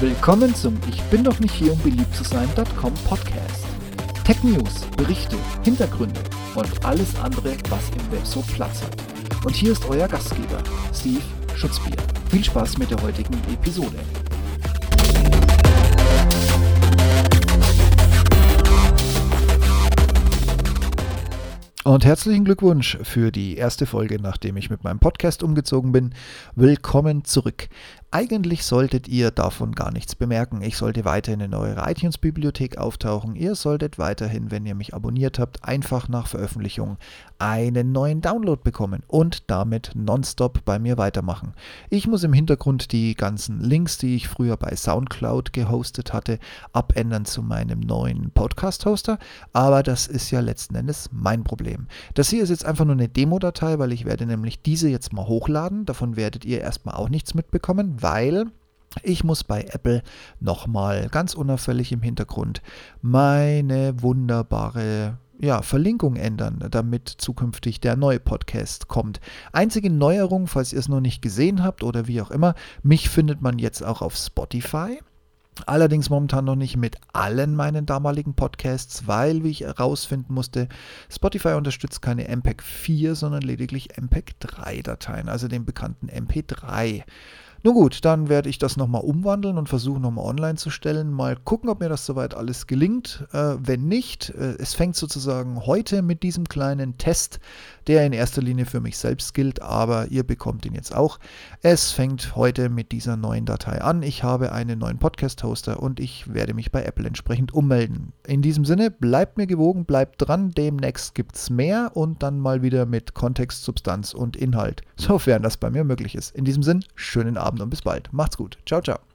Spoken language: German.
Willkommen zum Ich bin doch nicht hier, um beliebt zu sein.com Podcast. Tech News, Berichte, Hintergründe und alles andere, was im Web so Platz hat. Und hier ist euer Gastgeber, Steve Schutzbier. Viel Spaß mit der heutigen Episode. Und herzlichen Glückwunsch für die erste Folge, nachdem ich mit meinem Podcast umgezogen bin. Willkommen zurück. Eigentlich solltet ihr davon gar nichts bemerken. Ich sollte weiterhin in eurer iTunes-Bibliothek auftauchen. Ihr solltet weiterhin, wenn ihr mich abonniert habt, einfach nach Veröffentlichung einen neuen Download bekommen und damit nonstop bei mir weitermachen. Ich muss im Hintergrund die ganzen Links, die ich früher bei SoundCloud gehostet hatte, abändern zu meinem neuen Podcast-Hoster, aber das ist ja letzten Endes mein Problem. Das hier ist jetzt einfach nur eine Demo-Datei, weil ich werde nämlich diese jetzt mal hochladen. Davon werdet ihr erstmal auch nichts mitbekommen weil ich muss bei Apple nochmal ganz unauffällig im Hintergrund meine wunderbare ja, Verlinkung ändern, damit zukünftig der neue Podcast kommt. Einzige Neuerung, falls ihr es noch nicht gesehen habt oder wie auch immer, mich findet man jetzt auch auf Spotify. Allerdings momentan noch nicht mit allen meinen damaligen Podcasts, weil, wie ich herausfinden musste, Spotify unterstützt keine MPEG 4, sondern lediglich MPEG 3 Dateien, also den bekannten MP3. Nun gut, dann werde ich das nochmal umwandeln und versuchen nochmal online zu stellen. Mal gucken, ob mir das soweit alles gelingt. Äh, wenn nicht, äh, es fängt sozusagen heute mit diesem kleinen Test, der in erster Linie für mich selbst gilt, aber ihr bekommt ihn jetzt auch. Es fängt heute mit dieser neuen Datei an. Ich habe einen neuen Podcast-Hoster und ich werde mich bei Apple entsprechend ummelden. In diesem Sinne, bleibt mir gewogen, bleibt dran. Demnächst gibt es mehr und dann mal wieder mit Kontext, Substanz und Inhalt, sofern das bei mir möglich ist. In diesem Sinne, schönen Abend. Abend und bis bald. Macht's gut. Ciao, ciao.